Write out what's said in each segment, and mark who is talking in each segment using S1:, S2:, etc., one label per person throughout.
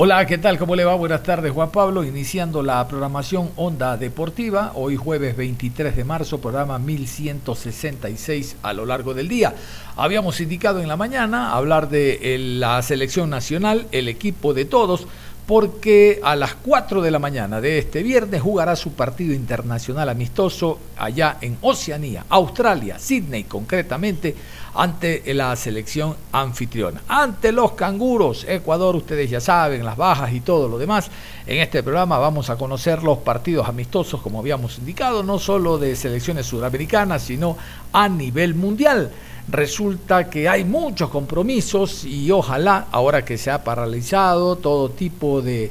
S1: Hola, ¿qué tal? ¿Cómo le va? Buenas tardes, Juan Pablo. Iniciando la programación Onda Deportiva, hoy jueves 23 de marzo, programa 1166 a lo largo del día. Habíamos indicado en la mañana hablar de la selección nacional, el equipo de todos porque a las 4 de la mañana de este viernes jugará su partido internacional amistoso allá en Oceanía, Australia, Sydney concretamente, ante la selección anfitriona. Ante los canguros, Ecuador, ustedes ya saben, las bajas y todo lo demás. En este programa vamos a conocer los partidos amistosos, como habíamos indicado, no solo de selecciones sudamericanas, sino a nivel mundial resulta que hay muchos compromisos y ojalá, ahora que se ha paralizado todo tipo de,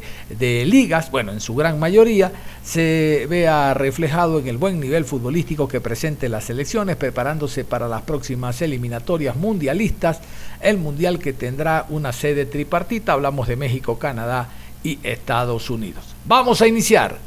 S1: ligas, bueno, en su gran mayoría, se vea reflejado en el buen nivel futbolístico que presente las selecciones, preparándose para las próximas eliminatorias mundialistas, el mundial que tendrá una sede tripartita, hablamos de México, Canadá y Estados Unidos. Vamos a iniciar.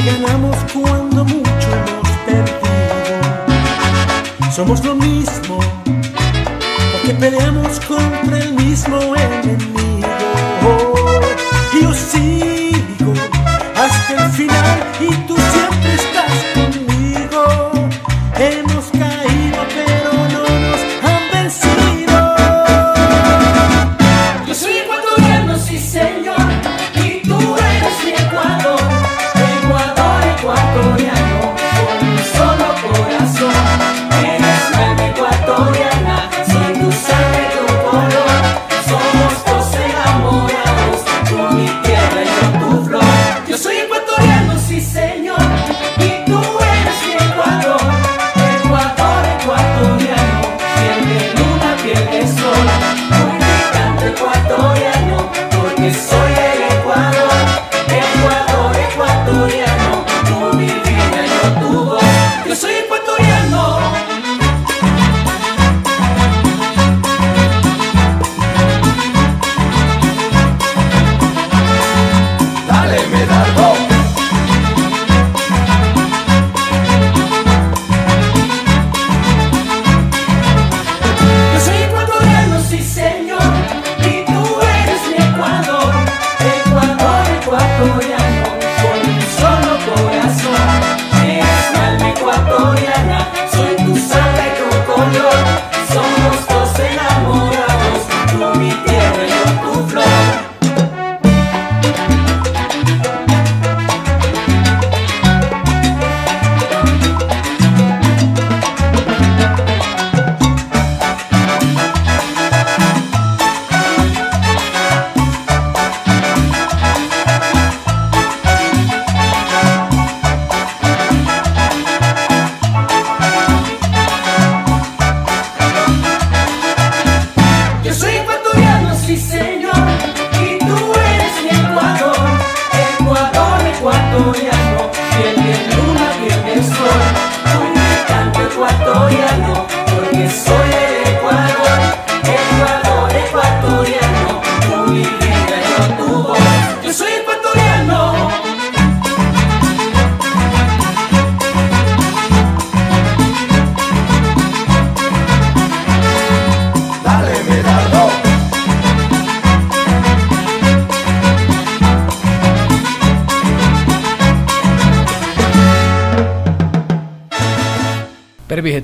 S1: que
S2: ganamos cuando mucho hemos perdido. Somos lo mismo, porque peleamos contra el mismo enemigo. Oh, y yo sí.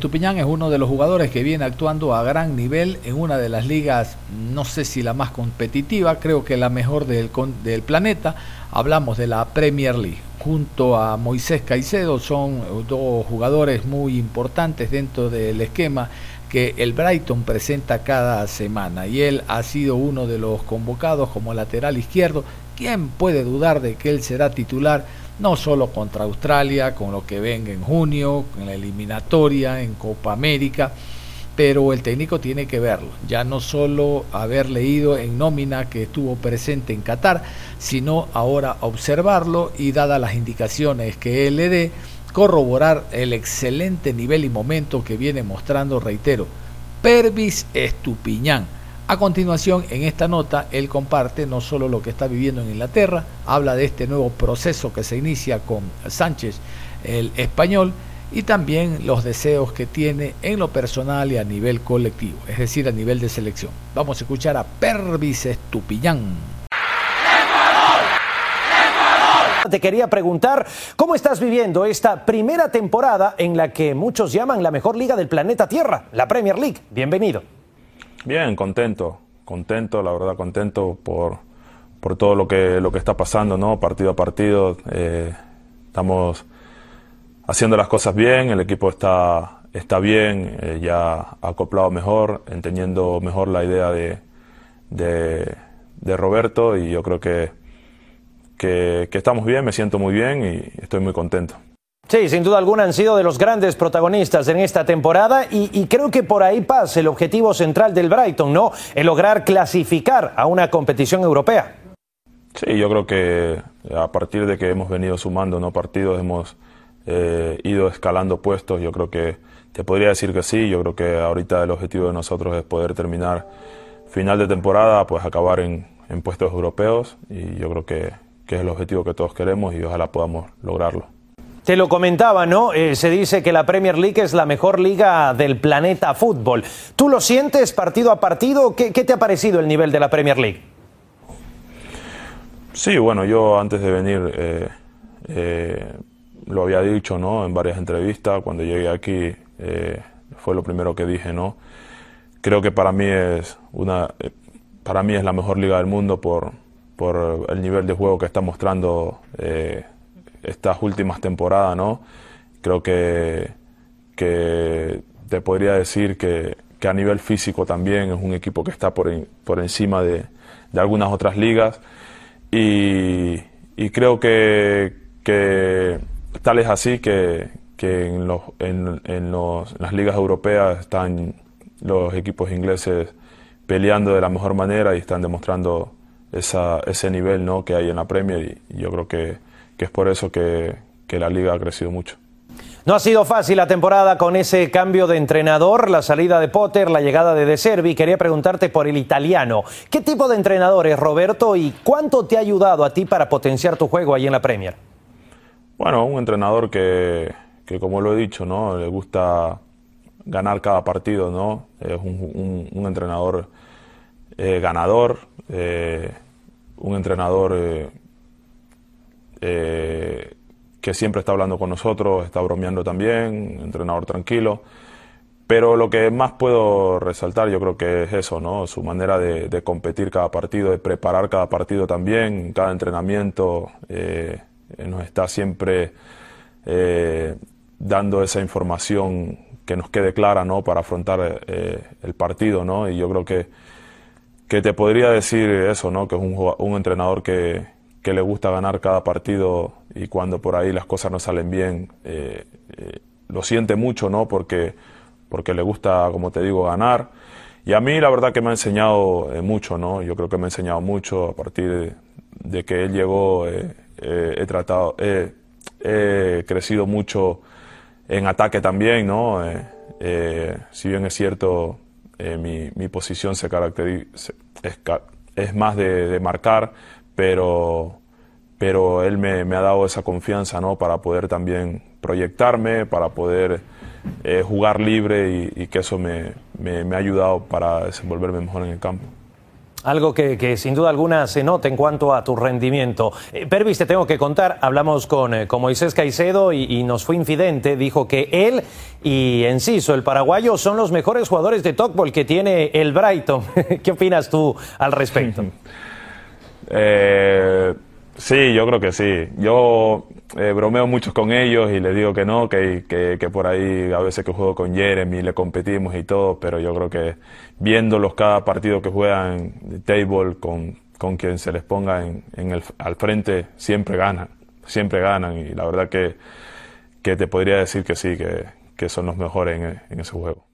S1: Estupiñán es uno de los jugadores que viene actuando a gran nivel en una de las ligas, no sé si la más competitiva, creo que la mejor del, del planeta. Hablamos de la Premier League. Junto a Moisés Caicedo son dos jugadores muy importantes dentro del esquema que el Brighton presenta cada semana y él ha sido uno de los convocados como lateral izquierdo. ¿Quién puede dudar de que él será titular? No solo contra Australia, con lo que venga en junio, en la eliminatoria, en Copa América, pero el técnico tiene que verlo, ya no solo haber leído en nómina que estuvo presente en Qatar, sino ahora observarlo y dadas las indicaciones que él le dé, corroborar el excelente nivel y momento que viene mostrando, reitero, Pervis Estupiñán a continuación, en esta nota, él comparte no solo lo que está viviendo en Inglaterra, habla de este nuevo proceso que se inicia con Sánchez, el español, y también los deseos que tiene en lo personal y a nivel colectivo, es decir, a nivel de selección. Vamos a escuchar a Pervis Estupiñán.
S3: Te quería preguntar, ¿cómo estás viviendo esta primera temporada en la que muchos llaman la mejor liga del planeta Tierra, la Premier League? Bienvenido.
S4: Bien, contento, contento, la verdad contento por, por todo lo que, lo que está pasando, ¿no? Partido a partido, eh, estamos haciendo las cosas bien, el equipo está, está bien, eh, ya acoplado mejor, entendiendo mejor la idea de, de, Roberto y yo creo que, que estamos bien, me siento muy bien y estoy muy contento.
S3: Sí, sin duda alguna han sido de los grandes protagonistas en esta temporada y, creo que por ahí pasa el objetivo central del Brighton, ¿no? El lograr clasificar a una competición europea.
S4: Sí, yo creo que a partir de que hemos venido sumando ¿no? partidos, hemos eh, ido escalando puestos, yo creo que te podría decir que sí, yo creo que ahorita el objetivo de nosotros es poder terminar final de temporada, pues acabar en, puestos europeos y yo creo que es el objetivo que todos queremos y ojalá podamos lograrlo.
S3: Te lo comentaba, ¿no? Eh, se dice que la Premier League es la mejor liga del planeta fútbol. ¿Tú lo sientes partido a partido? ¿Qué, te ha parecido el nivel de la Premier League?
S4: Sí, bueno, yo antes de venir eh, eh, lo había dicho, ¿no? En varias entrevistas, cuando llegué aquí fue lo primero que dije, ¿no? Creo que para mí es una, para mí es la mejor liga del mundo por, por el nivel de juego que está mostrando estas últimas temporadas, ¿no? Creo que, que te podría decir que, que, a nivel físico también es un equipo que está por, por encima de, de, algunas otras ligas y, y creo que, que, tal es así que, en, los, en, en los, las ligas europeas están los equipos ingleses peleando de la mejor manera y están demostrando esa, ese nivel ¿no? que hay en la Premier y yo creo que que es por eso que, la liga ha crecido mucho.
S3: No ha sido fácil la temporada con ese cambio de entrenador, la salida de Potter, la llegada de De Servi. Quería preguntarte por el italiano. ¿Qué tipo de entrenador es Roberto y cuánto te ha ayudado a ti para potenciar tu juego ahí en la Premier?
S4: Bueno, un entrenador que, como lo he dicho, ¿no? le gusta ganar cada partido, ¿no? Es un, entrenador eh, ganador, eh, un entrenador eh, eh, que siempre está hablando con nosotros, está bromeando también, entrenador tranquilo. Pero lo que más puedo resaltar yo creo que es eso, ¿no? Su manera de, competir cada partido, de preparar cada partido también, cada entrenamiento, eh, nos está siempre eh, dando esa información que nos quede clara, ¿no? Para afrontar el partido, ¿no? Y yo creo que, que te podría decir eso, ¿no? Que es un, un entrenador que, que le gusta ganar cada partido y cuando por ahí las cosas no salen bien, eh, eh, lo siente mucho, ¿no? Porque, porque le gusta, como te digo, ganar. Y a mí la verdad que me ha enseñado eh, mucho, ¿no? Yo creo que me ha enseñado mucho a partir de, que él llegó, he tratado, he crecido mucho en ataque también, ¿no? si bien es cierto, mi, mi, posición se caracteriza, es, más de, de marcar, pero, pero él me, ha dado esa confianza ¿no? para poder también proyectarme, para poder eh, jugar libre y, que eso me, ha ayudado para desenvolverme mejor en el campo.
S3: algo que, sin duda alguna se nota en cuanto a tu rendimiento. Eh, Pervis, te tengo que contar, hablamos con, eh, Moisés Caicedo y, nos fue infidente, dijo que él y Enciso, el paraguayo, son los mejores jugadores de Tocball que tiene el Brighton. ¿Qué opinas tú al respecto?
S4: eh, sí, yo creo que sí. Yo eh, bromeo mucho con ellos y les digo que no, que, que, por ahí a veces que juego con Jeremy le competimos y todo, pero yo creo que viéndolos cada partido que juegan de table con, con quien se les ponga en, el, al frente, siempre ganan, siempre ganan y la verdad que, que te podría decir que sí, que, que son los mejores en, en ese juego.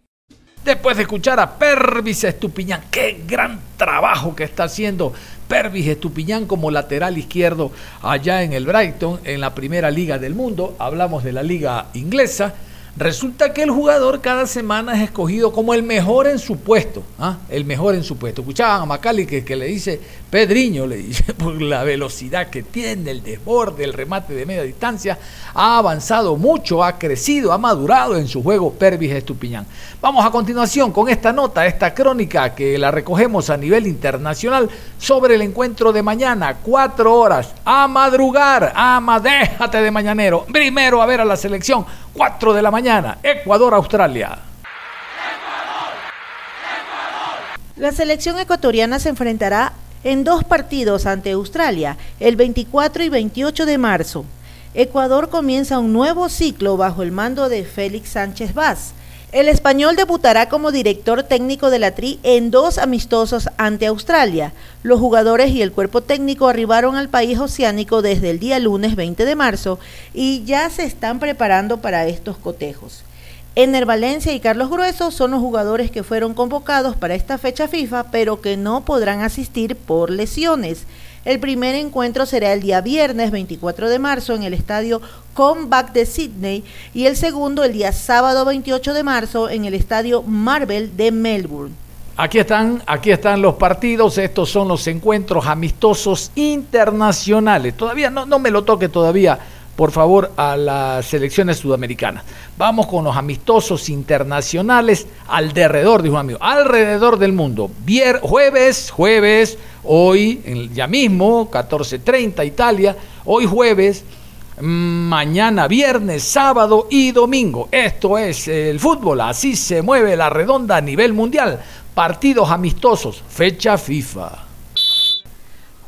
S1: Después de escuchar a Pervis Estupiñán, qué gran trabajo que está haciendo Pervis Estupiñán como lateral izquierdo allá en el Brighton, en la primera liga del mundo. Hablamos de la liga inglesa. Resulta que el jugador cada semana es escogido como el mejor en su puesto. ¿ah? El mejor en su puesto. Escuchaban a Macali que, que, le dice, Pedriño le dice, por la velocidad que tiene, el desborde, el remate de media distancia, ha avanzado mucho, ha crecido, ha madurado en su juego Pervis Estupiñán. Vamos a continuación con esta nota, esta crónica que la recogemos a nivel internacional sobre el encuentro de mañana, cuatro horas, a madrugar, ama, déjate de mañanero. Primero a ver a la selección, cuatro de la Ecuador-Australia.
S5: La selección ecuatoriana se enfrentará en dos partidos ante Australia, el 24 y 28 de marzo. Ecuador comienza un nuevo ciclo bajo el mando de Félix Sánchez Vaz. El español debutará como director técnico de la TRI en dos amistosos ante Australia. Los jugadores y el cuerpo técnico arribaron al país oceánico desde el día lunes 20 de marzo y ya se están preparando para estos cotejos. Ener Valencia y Carlos Grueso son los jugadores que fueron convocados para esta fecha FIFA, pero que no podrán asistir por lesiones. El primer encuentro será el día viernes 24 de marzo en el estadio Comeback de Sydney y el segundo el día sábado 28 de marzo en el estadio Marvel de Melbourne.
S1: Aquí están, aquí están los partidos, estos son los encuentros amistosos internacionales. Todavía no, no me lo toque todavía por favor, a las selecciones sudamericanas. Vamos con los amistosos internacionales alrededor, dijo un amigo, alrededor del mundo. Jueves, jueves, hoy, ya mismo, 14.30 Italia, hoy jueves, mañana viernes, sábado y domingo. Esto es el fútbol, así se mueve la redonda a nivel mundial. Partidos amistosos, fecha FIFA.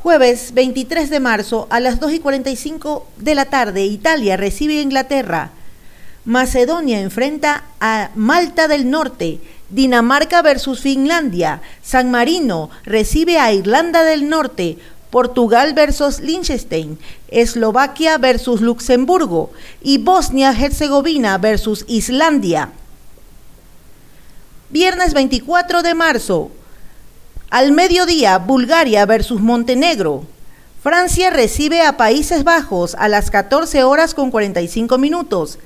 S5: Jueves 23 de marzo a las 2 y 45 de la tarde, Italia recibe a Inglaterra. Macedonia enfrenta a Malta del Norte. Dinamarca versus Finlandia. San Marino recibe a Irlanda del Norte. Portugal versus Liechtenstein. Eslovaquia versus Luxemburgo. Y Bosnia-Herzegovina versus Islandia. Viernes 24 de marzo, al mediodía, Bulgaria versus Montenegro. Francia recibe a Países Bajos a las 14 horas con 45 minutos.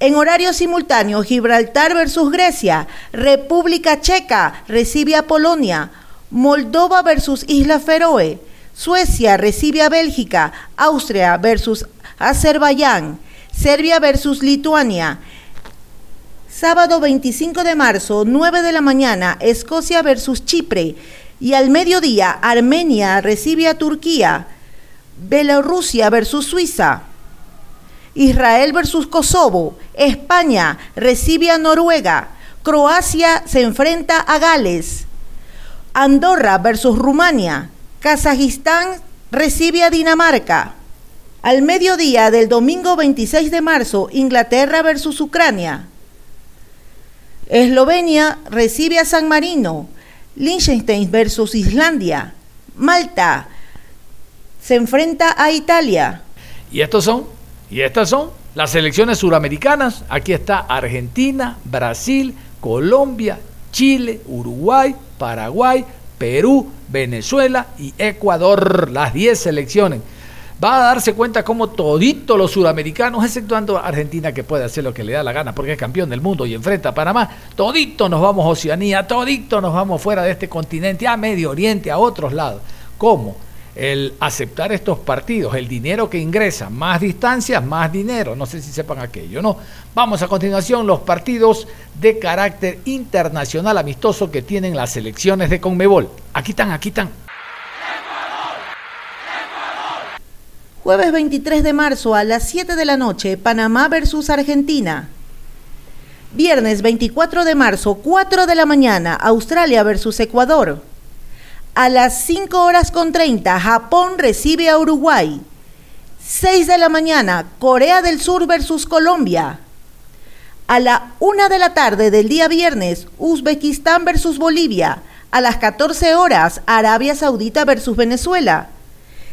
S5: En horario simultáneo, Gibraltar versus Grecia. República Checa recibe a Polonia. Moldova versus Isla Feroe. Suecia recibe a Bélgica. Austria versus Azerbaiyán. Serbia versus Lituania. Sábado 25 de marzo, 9 de la mañana, Escocia versus Chipre. Y al mediodía, Armenia recibe a Turquía. Bielorrusia versus Suiza. Israel versus Kosovo. España recibe a Noruega. Croacia se enfrenta a Gales. Andorra versus Rumania. Kazajistán recibe a Dinamarca. Al mediodía del domingo 26 de marzo, Inglaterra versus Ucrania. Eslovenia recibe a San Marino. Liechtenstein versus Islandia. Malta se enfrenta a Italia.
S1: Y estos son, y estas son las selecciones suramericanas. Aquí está Argentina, Brasil, Colombia, Chile, Uruguay, Paraguay, Perú, Venezuela y Ecuador. Las 10 selecciones va a darse cuenta como todito los sudamericanos, exceptuando Argentina que puede hacer lo que le da la gana porque es campeón del mundo y enfrenta a Panamá, todito nos vamos a Oceanía, todito nos vamos fuera de este continente, a Medio Oriente, a otros lados. ¿Cómo? El aceptar estos partidos, el dinero que ingresa, más distancias, más dinero. No sé si sepan aquello, ¿no? Vamos a continuación los partidos de carácter internacional amistoso que tienen las selecciones de Conmebol. Aquí están, aquí están.
S5: Jueves 23 de marzo a las 7 de la noche, Panamá versus Argentina. Viernes 24 de marzo, 4 de la mañana, Australia versus Ecuador. A las 5 horas con 30, Japón recibe a Uruguay. 6 de la mañana, Corea del Sur versus Colombia. A la 1 de la tarde del día viernes, Uzbekistán versus Bolivia. A las 14 horas, Arabia Saudita versus Venezuela.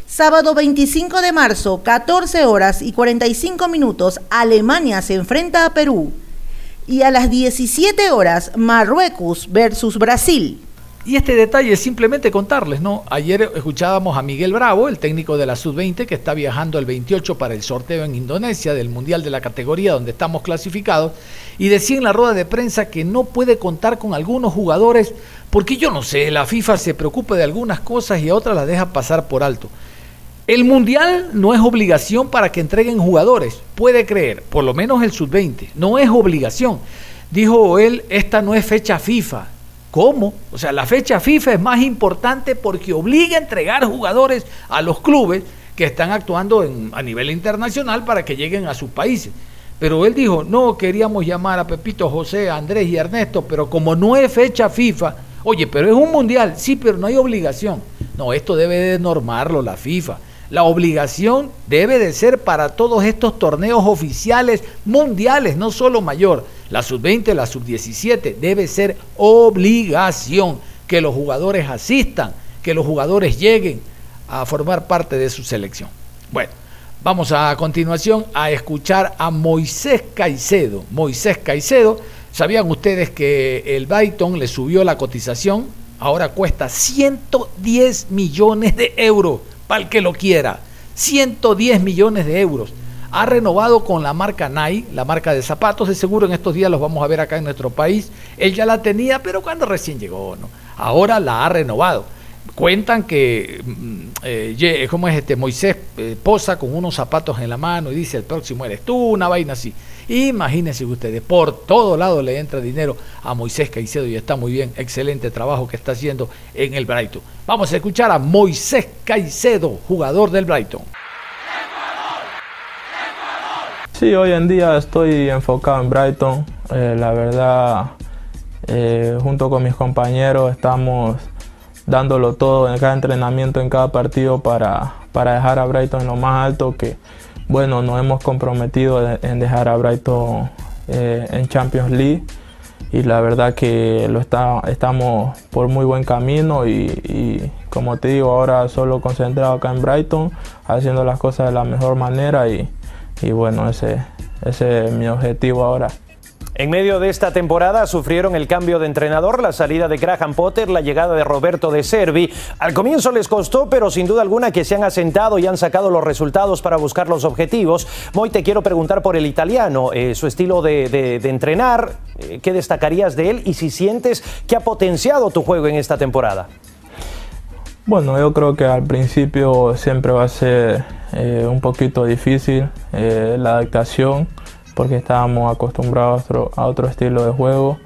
S5: Sábado 25 de marzo, 14 horas y 45 minutos, Alemania se enfrenta a Perú. Y a las 17 horas, Marruecos versus Brasil.
S1: Y este detalle es simplemente contarles, ¿no? Ayer escuchábamos a Miguel Bravo, el técnico de la Sub-20, que está viajando el 28 para el sorteo en Indonesia del Mundial de la categoría donde estamos clasificados, y decía en la rueda de prensa que no puede contar con algunos jugadores, porque yo no sé, la FIFA se preocupa de algunas cosas y a otras las deja pasar por alto. El mundial no es obligación para que entreguen jugadores, puede creer, por lo menos el sub-20, no es obligación. Dijo él, esta no es fecha FIFA. ¿Cómo? O sea, la fecha FIFA es más importante porque obliga a entregar jugadores a los clubes que están actuando a nivel internacional para que lleguen a sus países. Pero él dijo, no queríamos llamar a Pepito, José, Andrés y Ernesto, pero como no es fecha FIFA, oye, pero es un mundial, sí, pero no hay obligación. No, esto debe de normarlo la FIFA. La obligación debe de ser para todos estos torneos oficiales mundiales, no solo mayor. La sub-20, la sub-17, debe ser obligación que los jugadores asistan, que los jugadores lleguen a formar parte de su selección. Bueno, vamos a continuación a escuchar a Moisés Caicedo. Moisés Caicedo, ¿sabían ustedes que el Byton le subió la cotización? Ahora cuesta 110 millones de euros para el que lo quiera. 110 millones de euros. Ha renovado con la marca Nike, la marca de zapatos. De seguro en estos días los vamos a ver acá en nuestro país. Él ya la tenía, pero cuando recién llegó, ¿no? Ahora la ha renovado. Cuentan que, mm, eh, ¿cómo es este? Moisés eh, posa con unos zapatos en la mano y dice: el próximo eres tú, una vaina así. Imagínense ustedes, por todo lado le entra dinero a Moisés Caicedo y está muy bien, excelente trabajo que está haciendo en el Brighton. Vamos a escuchar a Moisés Caicedo, jugador del Brighton.
S6: Sí, hoy en día estoy enfocado en Brighton. Eh, la verdad, eh, junto con mis compañeros estamos dándolo todo en cada entrenamiento, en cada partido para, para dejar a Brighton en lo más alto que bueno, nos hemos comprometido en dejar a Brighton eh, en Champions League y la verdad que lo está, estamos por muy buen camino y, como te digo, ahora solo concentrado acá en Brighton, haciendo las cosas de la mejor manera y, y bueno, ese, ese es mi objetivo ahora.
S3: En medio de esta temporada sufrieron el cambio de entrenador, la salida de Graham Potter, la llegada de Roberto de Servi. Al comienzo les costó, pero sin duda alguna que se han asentado y han sacado los resultados para buscar los objetivos. Hoy te quiero preguntar por el italiano, eh, su estilo de, entrenar, eh, ¿qué destacarías de él y si sientes que ha potenciado tu juego en esta temporada?
S6: Bueno, yo creo que al principio siempre va a ser eh, un poquito difícil la adaptación porque estábamos acostumbrados a otro, estilo de juego.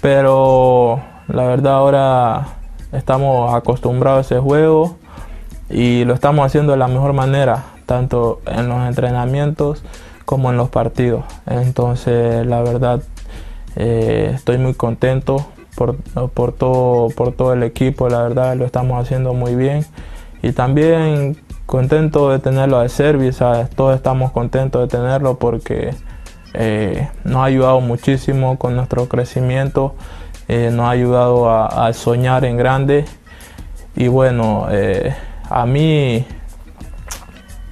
S6: Pero la verdad ahora estamos acostumbrados a ese juego y lo estamos haciendo de la mejor manera, tanto en los entrenamientos como en los partidos. Entonces la verdad eh, estoy muy contento por, por, todo, por todo el equipo, la verdad lo estamos haciendo muy bien. Y también contento de tenerlo de service, todos estamos contentos de tenerlo porque eh, nos ha ayudado muchísimo con nuestro crecimiento, eh, nos ha ayudado a, soñar en grande y bueno, eh, a mí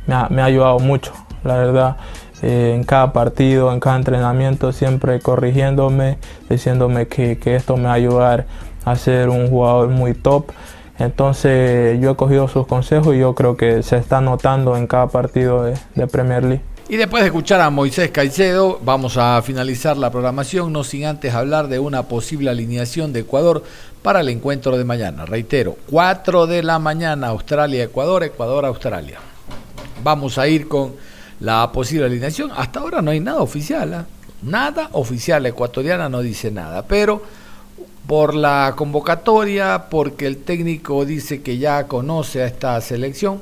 S6: me ha, ayudado mucho, la verdad. en cada partido, en cada entrenamiento, siempre corrigiéndome, diciéndome que, esto me va a ayudar a ser un jugador muy top. Entonces yo he cogido sus consejos y yo creo que se está notando en cada partido de Premier League.
S1: Y después de escuchar a Moisés Caicedo, vamos a finalizar la programación, no sin antes hablar de una posible alineación de Ecuador para el encuentro de mañana. Reitero, 4 de la mañana, Australia-Ecuador, Ecuador-Australia. Vamos a ir con la posible alineación. Hasta ahora no hay nada oficial, ¿eh? nada oficial. Ecuatoriana no dice nada, pero por la convocatoria, porque el técnico dice que ya conoce a esta selección,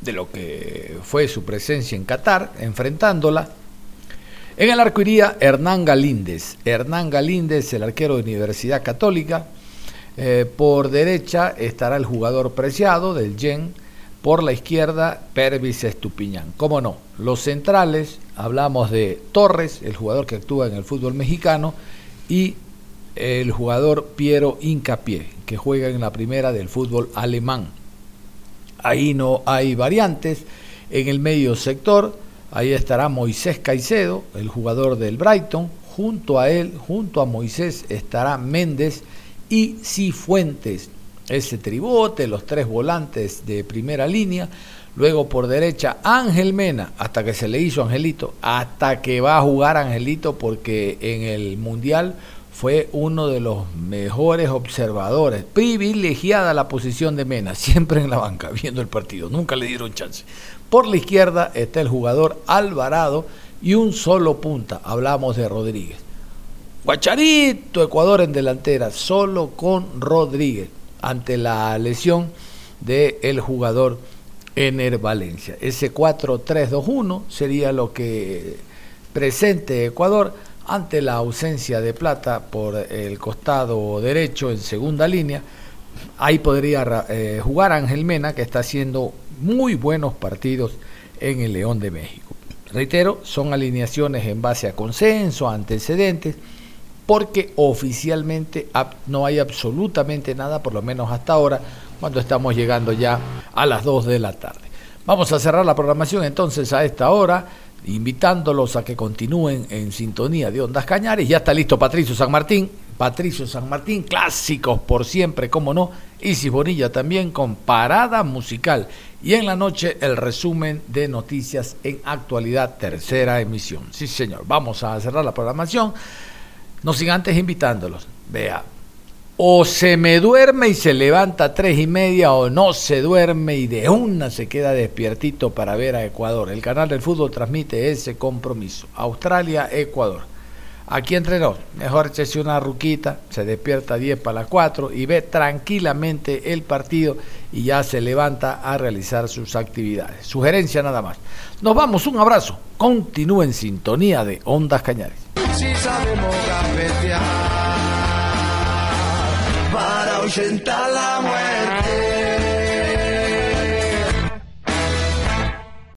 S1: de lo que fue su presencia en Qatar, enfrentándola. En el arco iría Hernán Galíndez. Hernán Galíndez, el arquero de Universidad Católica. Eh, por derecha estará el jugador preciado del Gen. Por la izquierda, Pervis Estupiñán. ¿Cómo no? Los centrales, hablamos de Torres, el jugador que actúa en el fútbol mexicano, y el jugador Piero Incapié, que juega en la primera del fútbol alemán. Ahí no hay variantes. En el medio sector, ahí estará Moisés Caicedo, el jugador del Brighton. Junto a él, junto a Moisés, estará Méndez y Cifuentes. Ese tribote, los tres volantes de primera línea. Luego por derecha Ángel Mena, hasta que se le hizo Angelito, hasta que va a jugar Angelito porque en el Mundial fue uno de los mejores observadores. Privilegiada la posición de Mena, siempre en la banca, viendo el partido. Nunca le dieron chance. Por la izquierda está el jugador Alvarado y un solo punta. Hablamos de Rodríguez. Guacharito, Ecuador en delantera, solo con Rodríguez, ante la lesión del el jugador Ener Valencia. Ese 4-3-2-1 sería lo que presente Ecuador ante la ausencia de Plata por el costado derecho en segunda línea. Ahí podría eh, jugar Ángel Mena, que está haciendo muy buenos partidos en el León de México. Reitero, son alineaciones en base a consenso, antecedentes, porque oficialmente no hay absolutamente nada, por lo menos hasta ahora, cuando estamos llegando ya a las 2 de la tarde. Vamos a cerrar la programación entonces a esta hora invitándolos a que continúen en sintonía de Ondas Cañares. Ya está listo Patricio San Martín. Patricio San Martín, clásicos por siempre, como no. Isis Bonilla también con parada musical. Y en la noche el resumen de noticias en actualidad, tercera emisión. Sí, señor. Vamos a cerrar la programación. No sin antes invitándolos. Vea, o se me duerme y se levanta a tres y media o no se duerme y de una se queda despiertito para ver a Ecuador. El canal del fútbol transmite ese compromiso. Australia, Ecuador. Aquí entrenó, mejor echese una ruquita, se despierta a 10 para las 4 y ve tranquilamente el partido y ya se levanta a realizar sus actividades. Sugerencia nada más. Nos vamos, un abrazo. Continúe en sintonía de Ondas Cañares.
S7: Ahuyentar la muerte.